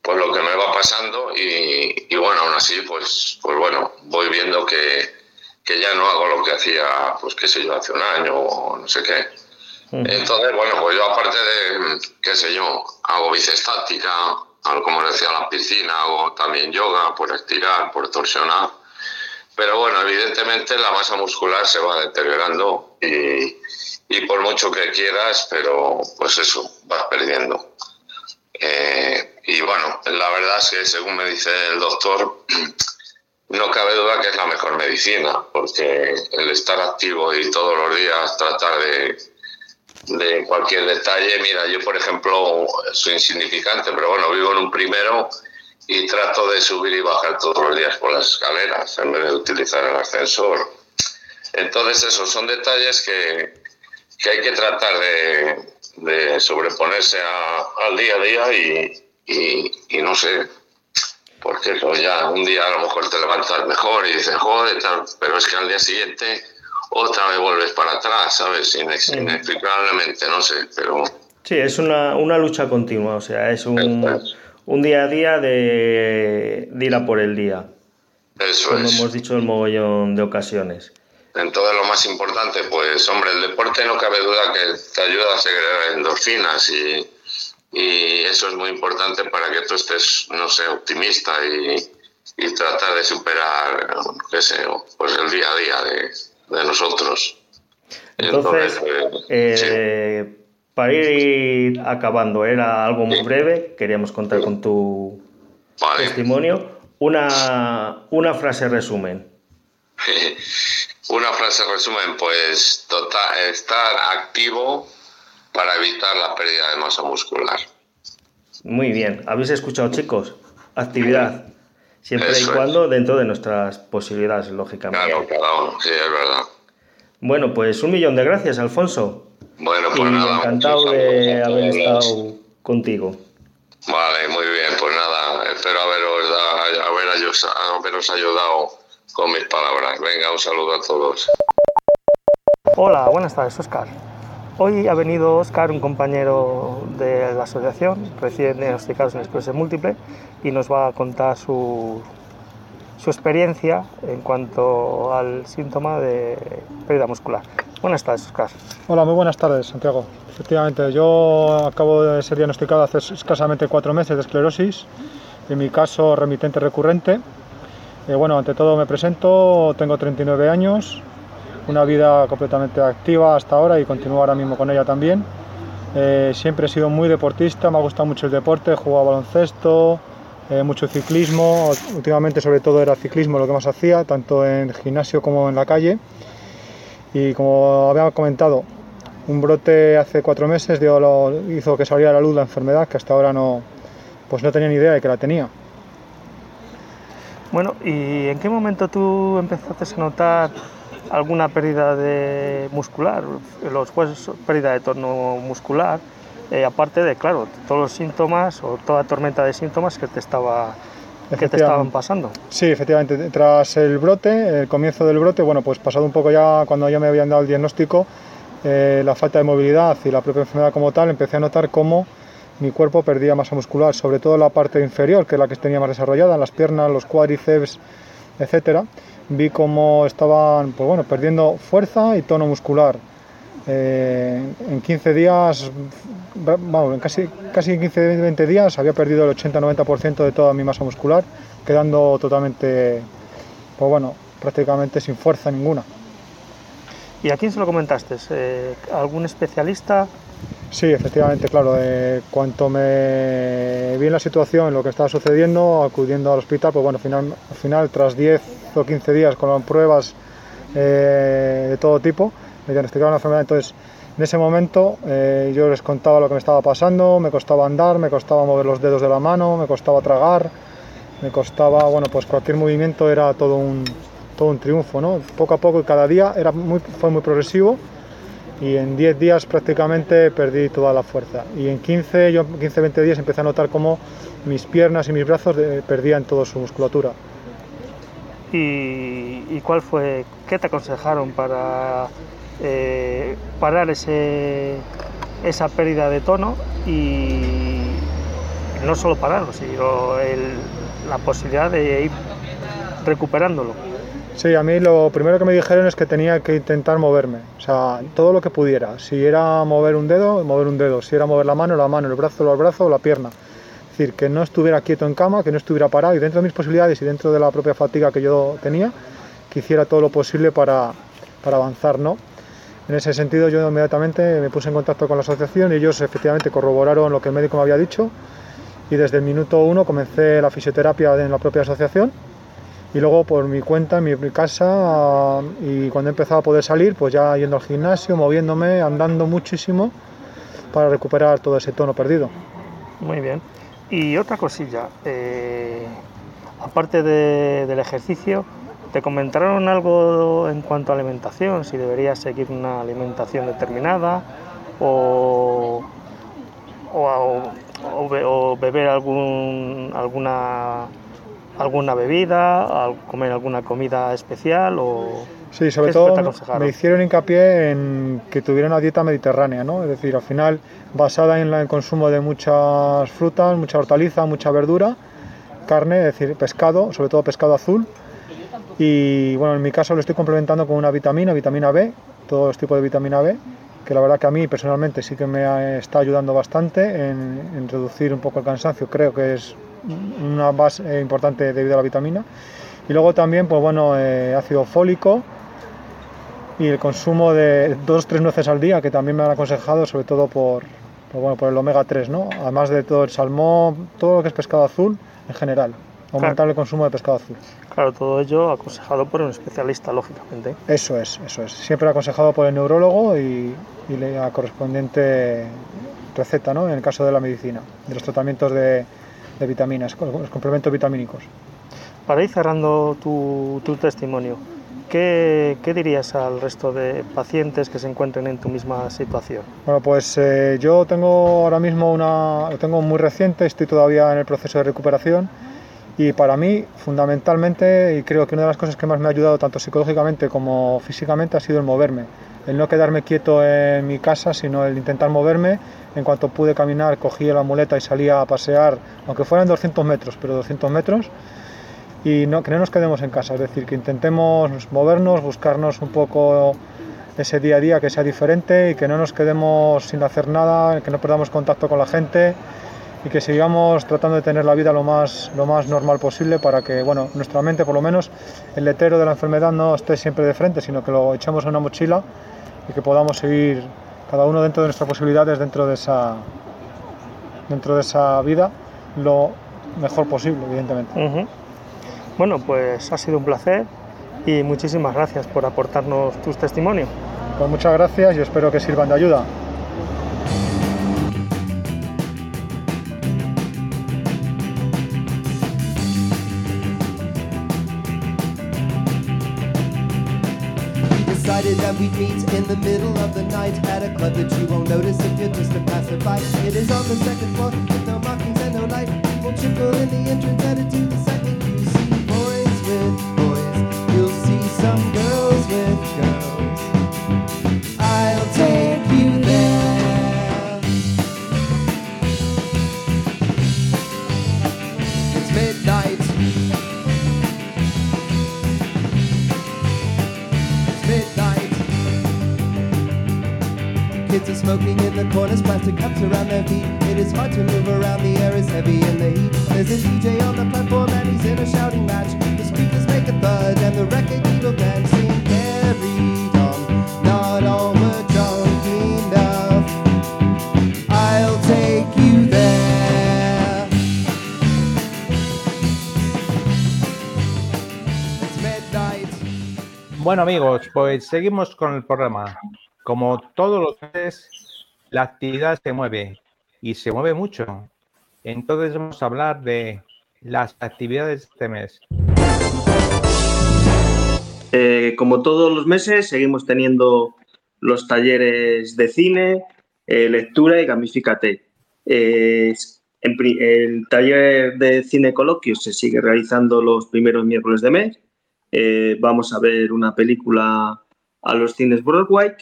pues lo que me va pasando y, y, bueno, aún así, pues, pues bueno, voy viendo que, que ya no hago lo que hacía, pues qué sé yo, hace un año o no sé qué. Entonces, bueno, pues yo aparte de, qué sé yo, hago bicestática, algo como decía la piscina, hago también yoga por estirar, por torsionar. Pero bueno, evidentemente la masa muscular se va deteriorando y, y por mucho que quieras, pero pues eso, vas perdiendo. Eh, y bueno, la verdad es que según me dice el doctor, no cabe duda que es la mejor medicina, porque el estar activo y todos los días tratar de, de cualquier detalle, mira, yo por ejemplo soy insignificante, pero bueno, vivo en un primero y trato de subir y bajar todos los días por las escaleras en vez de utilizar el ascensor. Entonces esos son detalles que, que hay que tratar de, de sobreponerse a, al día a día y, y, y, no sé, porque eso ya un día a lo mejor te levantas mejor y dices, joder, tal, pero es que al día siguiente otra vez vuelves para atrás, ¿sabes? Inex inexplicablemente, no sé, pero... Sí, es una, una lucha continua, o sea, es un, un día a día de, de ir a por el día. Eso como es. hemos dicho en mogollón de ocasiones. Entonces lo más importante, pues hombre, el deporte no cabe duda que te ayuda a segregar endorfinas y, y eso es muy importante para que tú estés, no sé, optimista y, y tratar de superar, qué sé, pues el día a día de, de nosotros. Entonces, eh, para ir acabando, era algo muy breve, queríamos contar con tu Vale. testimonio. Una, una frase resumen. Una frase resumen, pues total, estar activo para evitar la pérdida de masa muscular. Muy bien, habéis escuchado chicos, actividad, siempre Eso y cuando dentro de nuestras posibilidades, lógicamente. Claro, cada uno, sí, es verdad. Bueno, pues un millón de gracias, Alfonso. Bueno, y pues nada. encantado de haber estado contigo. Vale, muy bien, pues nada, espero haberos, da- haber ayu- haberos ayudado con mis palabras. Venga, un saludo a todos. Hola, buenas tardes, Oscar. Hoy ha venido Oscar, un compañero de la asociación, recién diagnosticados en esclerosis múltiple, y nos va a contar su, su experiencia en cuanto al síntoma de pérdida muscular. Buenas tardes, Oscar. Hola, muy buenas tardes, Santiago. Efectivamente, yo acabo de ser diagnosticado hace escasamente cuatro meses de esclerosis, en mi caso remitente recurrente. Eh, bueno, ante todo me presento, tengo 39 años, una vida completamente activa hasta ahora y continúo ahora mismo con ella también. Eh, siempre he sido muy deportista, me ha gustado mucho el deporte, he jugado baloncesto, eh, mucho ciclismo, últimamente sobre todo era ciclismo lo que más hacía, tanto en gimnasio como en la calle. Y como había comentado, un brote hace cuatro meses dio lo- hizo que saliera a la luz la enfermedad, que hasta ahora no, pues no tenía ni idea de que la tenía. Bueno, ¿y en qué momento tú empezaste a notar alguna pérdida de muscular, los huesos, pérdida de tono muscular, eh, aparte de, claro, todos los síntomas o toda tormenta de síntomas que te, estaba, que te estaban pasando? Sí, efectivamente, tras el brote, el comienzo del brote, bueno, pues pasado un poco ya cuando ya me habían dado el diagnóstico, eh, la falta de movilidad y la propia enfermedad como tal, empecé a notar cómo mi cuerpo perdía masa muscular, sobre todo la parte inferior, que es la que tenía más desarrollada, las piernas, los cuádriceps, etcétera. Vi cómo estaban, pues bueno, perdiendo fuerza y tono muscular. Eh, en 15 días, vamos, en casi, casi 15-20 días había perdido el 80-90% de toda mi masa muscular, quedando totalmente, pues bueno, prácticamente sin fuerza ninguna. ¿Y a quién se lo comentaste? Eh, ¿Algún especialista? Sí, efectivamente, claro. Eh, cuanto me vi en la situación, lo que estaba sucediendo, acudiendo al hospital, pues bueno, al final, al final tras 10 o 15 días con pruebas eh, de todo tipo, me diagnosticaron la enfermedad. Entonces, en ese momento eh, yo les contaba lo que me estaba pasando, me costaba andar, me costaba mover los dedos de la mano, me costaba tragar me costaba, bueno, pues cualquier movimiento era todo un, todo un triunfo, ¿no? Poco a poco y cada día era muy, fue muy progresivo y en 10 días prácticamente perdí toda la fuerza. Y en 15, yo 15, 20 días empecé a notar cómo mis piernas y mis brazos eh, perdían toda su musculatura. ¿Y, cuál fue, qué te aconsejaron para eh, parar ese, esa pérdida de tono y no solo pararlo, sino la posibilidad de ir recuperándolo? Sí, a mí lo primero que me dijeron es que tenía que intentar moverme, o sea, todo lo que pudiera. Si era mover un dedo, mover un dedo. Si era mover la mano, la mano, el brazo, el brazo la pierna. Es decir, que no estuviera quieto en cama, que no estuviera parado y dentro de mis posibilidades y dentro de la propia fatiga que yo tenía, que hiciera todo lo posible para, para avanzar, ¿no? En ese sentido yo inmediatamente me puse en contacto con la asociación y ellos efectivamente corroboraron lo que el médico me había dicho y desde el minuto uno comencé la fisioterapia en la propia asociación y luego por mi cuenta, en mi casa y cuando he empezado a poder salir, pues ya yendo al gimnasio, moviéndome, andando muchísimo para recuperar todo ese tono perdido. Muy bien. Y otra cosilla, eh, aparte del ejercicio, ¿te comentaron algo en cuanto a alimentación? Si deberías seguir una alimentación determinada o, o beber algún, alguna alguna bebida, comer alguna comida especial o Sí, sobre todo me hicieron hincapié en que tuviera una dieta mediterránea, ¿no? Es decir, al final basada en el consumo de muchas frutas, mucha hortaliza, mucha verdura, carne, es decir, pescado, sobre todo pescado azul. Y bueno, en mi caso lo estoy complementando con una vitamina, vitamina B, todos los tipos de vitamina B, que la verdad que a mí personalmente sí que me está ayudando bastante en, reducir un poco el cansancio, creo que es una base importante debido a la vitamina. Y luego también, pues bueno, eh, ácido fólico y el consumo de dos tres nueces al día, que también me han aconsejado, sobre todo por, bueno, por el omega 3, ¿no? Además de todo el salmón, todo lo que es pescado azul en general. Aumentar el consumo de pescado azul. Claro, todo ello aconsejado por un especialista, lógicamente. Eso es, eso es. Siempre aconsejado por el neurólogo y, y la correspondiente receta, ¿no? En el caso de la medicina, de los tratamientos de, de vitaminas, los complementos vitamínicos. Para ir cerrando tu, tu testimonio, ¿qué, ¿qué, dirías al resto de pacientes que se encuentren en tu misma situación? Bueno, pues eh, yo tengo ahora mismo una, lo tengo muy reciente, estoy todavía en el proceso de recuperación y para mí fundamentalmente y creo que una de las cosas que más me ha ayudado tanto psicológicamente como físicamente ha sido el moverme. El no quedarme quieto en mi casa, sino el intentar moverme. En cuanto pude caminar, cogí la muleta y salía a pasear, aunque fueran 200 metros, pero 200 metros, y no, que no nos quedemos en casa, es decir, que intentemos movernos, buscarnos un poco ese día a día que sea diferente y que no nos quedemos sin hacer nada, que no perdamos contacto con la gente y que sigamos tratando de tener la vida lo más, lo más normal posible para que, bueno, nuestra mente, por lo menos, el letrero de la enfermedad no esté siempre de frente, sino que lo echemos en una mochila y que podamos seguir cada uno dentro de nuestras posibilidades, dentro de esa, dentro de esa vida, lo mejor posible, evidentemente. Bueno, pues ha sido un placer y muchísimas gracias por aportarnos tus testimonios. Pues muchas gracias y espero que sirvan de ayuda. We'd meet in the middle of the night at a club that you won't notice if you're just a passerby. It is on the second floor with no markings and no light. People trickle in the entrance headed to the feet. It is hard to move around, the air is heavy in the heat. There's a DJ on the platform and he's in a shouting match. The speakers make a thud and the record needle dancing carried on. Not all were drunk enough. I'll take you there. It's midnight. Bueno amigos, pues seguimos con el programa. Como todos los meses, la actividad se mueve y se mueve mucho. Entonces vamos a hablar de las actividades de este mes. Eh, como todos los meses, seguimos teniendo los talleres de cine, eh, lectura y gamifícate. Eh, el taller de cine coloquio se sigue realizando los primeros miércoles de mes. vamos a ver una película a los cines Broadway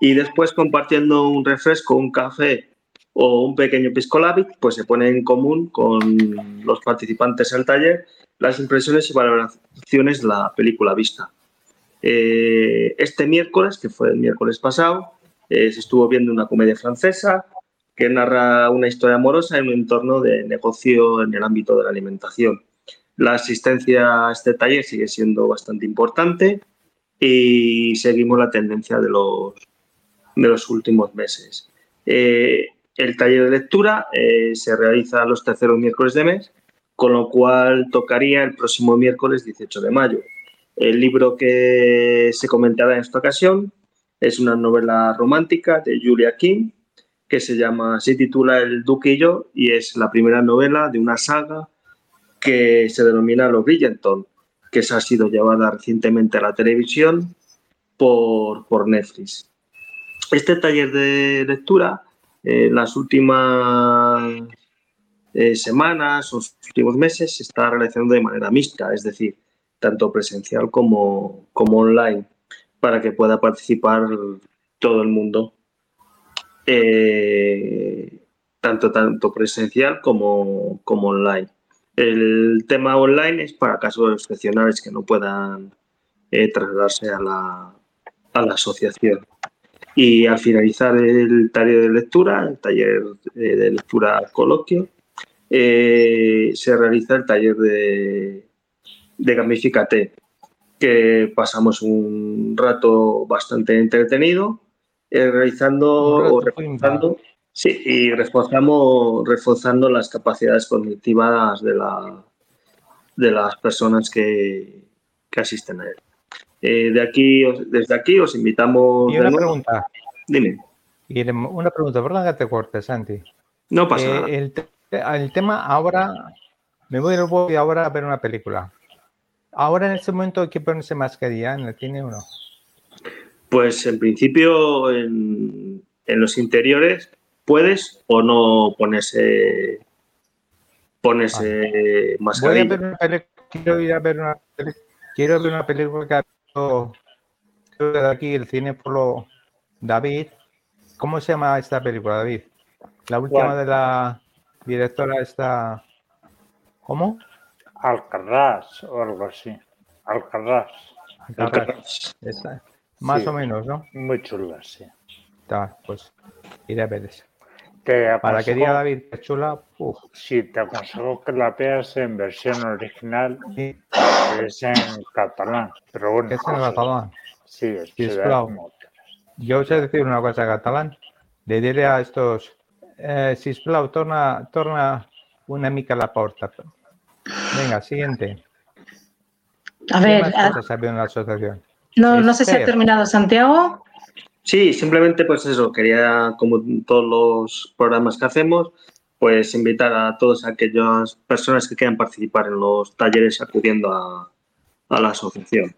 y después compartiendo un refresco, un café o un pequeño piscolabit, pues se pone en común con los participantes del taller las impresiones y valoraciones de la película vista. Eh, este miércoles, que fue el miércoles pasado, eh, se estuvo viendo una comedia francesa que narra una historia amorosa en un entorno de negocio en el ámbito de la alimentación. La asistencia a este taller sigue siendo bastante importante y seguimos la tendencia de los, de los últimos meses. Eh, el taller de lectura se realiza los terceros miércoles de mes, con lo cual tocaría el próximo miércoles 18 de mayo. El libro que se comentará en esta ocasión es una novela romántica de Julia King que se llama, se titula El Duque y yo y es la primera novela de una saga que se denomina Los Bridgerton, que se ha sido llevada recientemente a la televisión por, por Netflix. Este taller de lectura, en las últimas eh, semanas o últimos meses, se está realizando de manera mixta, es decir, tanto presencial como, como online, para que pueda participar todo el mundo, eh, tanto, tanto presencial como, como online. El tema online es para casos excepcionales que no puedan eh, trasladarse a la, a la asociación. Y al finalizar el taller de lectura, el taller eh, de lectura coloquio, se realiza el taller de, de Gamificate, que pasamos un rato bastante entretenido eh, realizando o reforzando, sí, y reforzamos, reforzando las capacidades cognitivas de, la, de las personas que, que asisten a él. Eh, de aquí, desde aquí os invitamos. Y una pregunta. Dime. Y una pregunta, perdón que te corte, Santi. No pasa Eh, nada. el, te- el tema ahora, me voy voy ahora a ver una película. Ahora en este momento hay que ponerse mascarilla en el cine o no. Pues en principio en, en los interiores puedes o no ponerse, ponerse Voy a mascarilla. ver una película, quiero ir a ver una peli- quiero ver una película creo que de aquí el cine por lo David. ¿Cómo se llama esta película, David? La última ¿Cuál? de la directora esta ¿Cómo? Alcarrás o algo así. Alcarrás. Alcarrás. Esta- Más Sí. o menos, ¿no? Muy chula, sí. Está, pues iré a ver esa. Te Para que diga David es chula, uf, Sí, te aconsejo que la veas en versión original, Sí. que es en catalán. Pero bueno, es en catalán. Sí, es Sí, he de decir una cosa en catalán. Le diré a estos, eh, sisplau, torna, torna una mica la porta. Venga, siguiente. A ¿Qué ver, más a- cosas ha habido en la asociación? no, no sé si ha terminado Santiago. Sí, simplemente pues eso, quería, como en todos los programas que hacemos, pues invitar a todas aquellas personas que quieran participar en los talleres acudiendo a, a la asociación.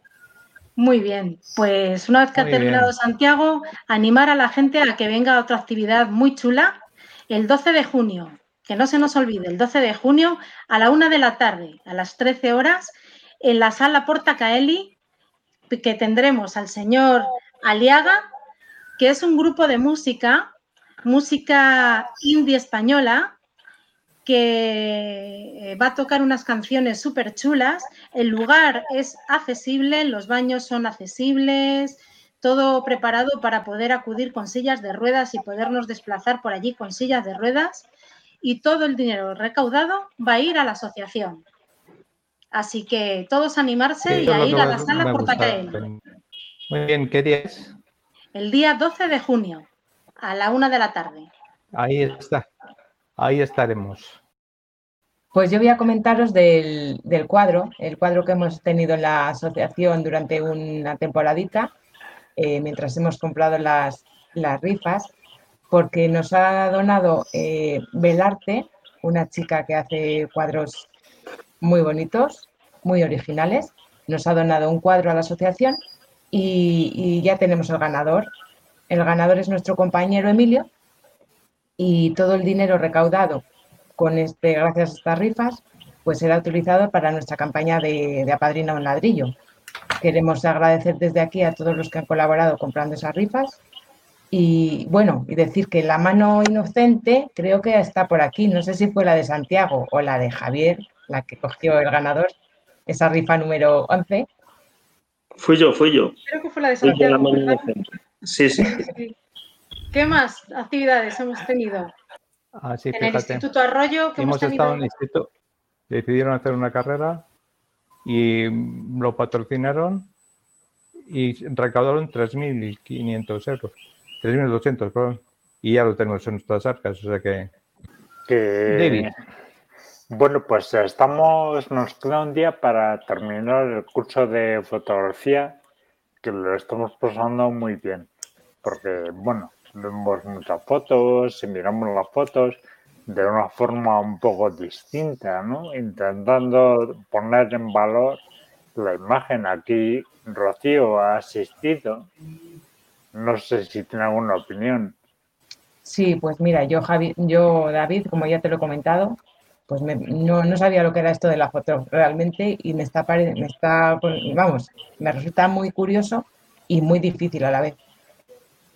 Muy bien, pues una vez que ha terminado bien. Santiago, animar a la gente a que venga a otra actividad muy chula el 12 de junio, que no se nos olvide, el 12 de junio a la una de la tarde, a las 13 horas, en la sala Porta Caeli, que tendremos al señor Aliaga, que es un grupo de música, música indie española, que eh, va a tocar unas canciones súper chulas. El lugar es accesible, los baños son accesibles, todo preparado para poder acudir con sillas de ruedas y podernos desplazar por allí con sillas de ruedas. Y todo el dinero recaudado va a ir a la asociación. Así que todos animarse y a ir a la sala gusta. Portacaeli. Muy bien, ¿qué día es? El día 12 de junio, a la una de la tarde. Ahí está. Ahí estaremos. Pues yo voy a comentaros del, del cuadro, el cuadro que hemos tenido en la asociación durante una temporadita, eh, mientras hemos comprado las, las rifas, porque nos ha donado eh, Belarte, una chica que hace cuadros muy bonitos, muy originales. Nos ha donado un cuadro a la asociación y, ya tenemos el ganador. El ganador es nuestro compañero Emilio y todo el dinero recaudado con este, gracias a estas rifas, pues será utilizado para nuestra campaña de, de Apadrina un ladrillo. Queremos agradecer desde aquí a todos los que han colaborado comprando esas rifas y bueno, y decir que la mano inocente creo que está por aquí. No sé si fue la de Santiago o la de Javier, la que cogió el ganador, esa rifa número 11. Fui yo, fui yo. Creo que fue la de Santiago. Sí, sí. Sí. ¿Qué más actividades hemos tenido? Así, en el fíjate. Instituto Arroyo, que hemos, Hemos estado en el instituto, decidieron hacer una carrera y lo patrocinaron y recaudaron 3.500 euros, 3.200, perdón, y ya lo tenemos en nuestras arcas, o sea que... Que- David. Bueno, pues estamos, nos queda un día para terminar el curso de fotografía, que lo estamos pasando muy bien, porque, bueno, vemos muchas fotos y miramos las fotos de una forma un poco distinta, ¿no? Intentando poner en valor la imagen. Aquí Rocío ha asistido. No sé si tiene alguna opinión. Sí, pues mira, yo, Javi, yo David, como ya te lo he comentado, pues me- no, no sabía lo que era esto de la foto realmente y me está, me está, vamos, me resulta muy curioso y muy difícil a la vez.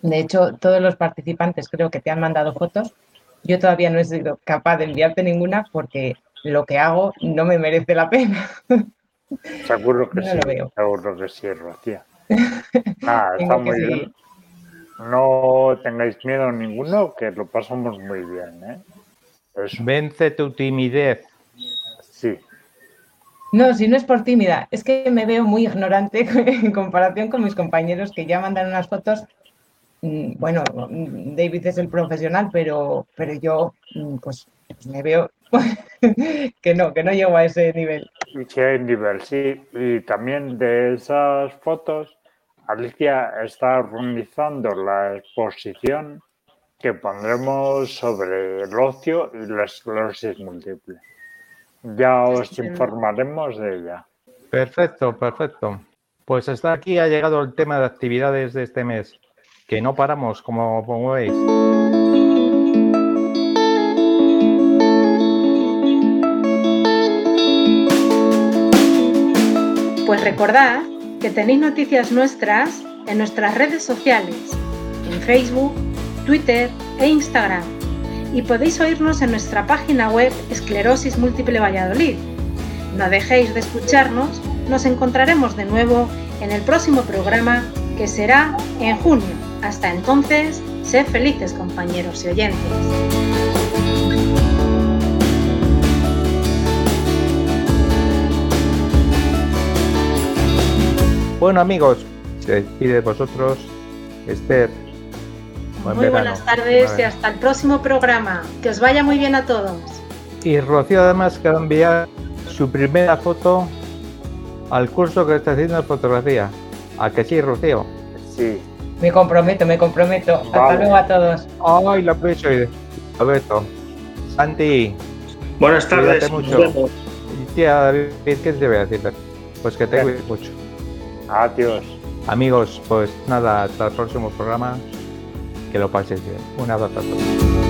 De hecho, todos los participantes creo que te han mandado fotos. Yo todavía no he sido capaz de enviarte ninguna porque lo que hago no me merece la pena. Seguro que No sí, seguro que sí, Rocío. Nada, está muy bien. No tengáis miedo ninguno, que lo pasamos muy bien, ¿eh? Eso, Vence tu timidez. sí. No, si no es por tímida, es que me veo muy ignorante en comparación con mis compañeros que ya mandan unas fotos. mm, Bueno, mm, David es el profesional, pero, pero yo mm, pues me veo que no, que no llego a ese nivel. Hay nivel, sí. Y también de esas fotos, Alicia está organizando la exposición que pondremos sobre el ocio y la esclerosis múltiple. Ya os Estupendo. informaremos de ella. Perfecto, perfecto. Pues hasta aquí ha llegado el tema de actividades de este mes, que no paramos, como, como veis. Pues recordad que tenéis noticias nuestras en nuestras redes sociales, en Facebook, Twitter e Instagram. Y podéis oírnos en nuestra página web Esclerosis Múltiple Valladolid. No dejéis de escucharnos, nos encontraremos de nuevo en el próximo programa que será en junio. Hasta entonces, sed felices compañeros y oyentes. Bueno, amigos, se despide de vosotros Esther. Buen Muy verano. buenas tardes y hasta el próximo programa. Que os vaya muy bien a todos. Y Rocío además que va a enviar su primera foto al curso que está haciendo de fotografía. ¿A que sí, Rocío? Sí. Me comprometo, me comprometo. Hasta luego a todos. Ay, la aprecio. Alberto. Santi. Buenas tardes. Mucho. Nos vemos. Y tía David, ¿qué te voy a decir? Pues que te cuides mucho. Adiós. Amigos, pues nada, hasta el próximo programa. Que lo paséis bien. Un abrazo a todos.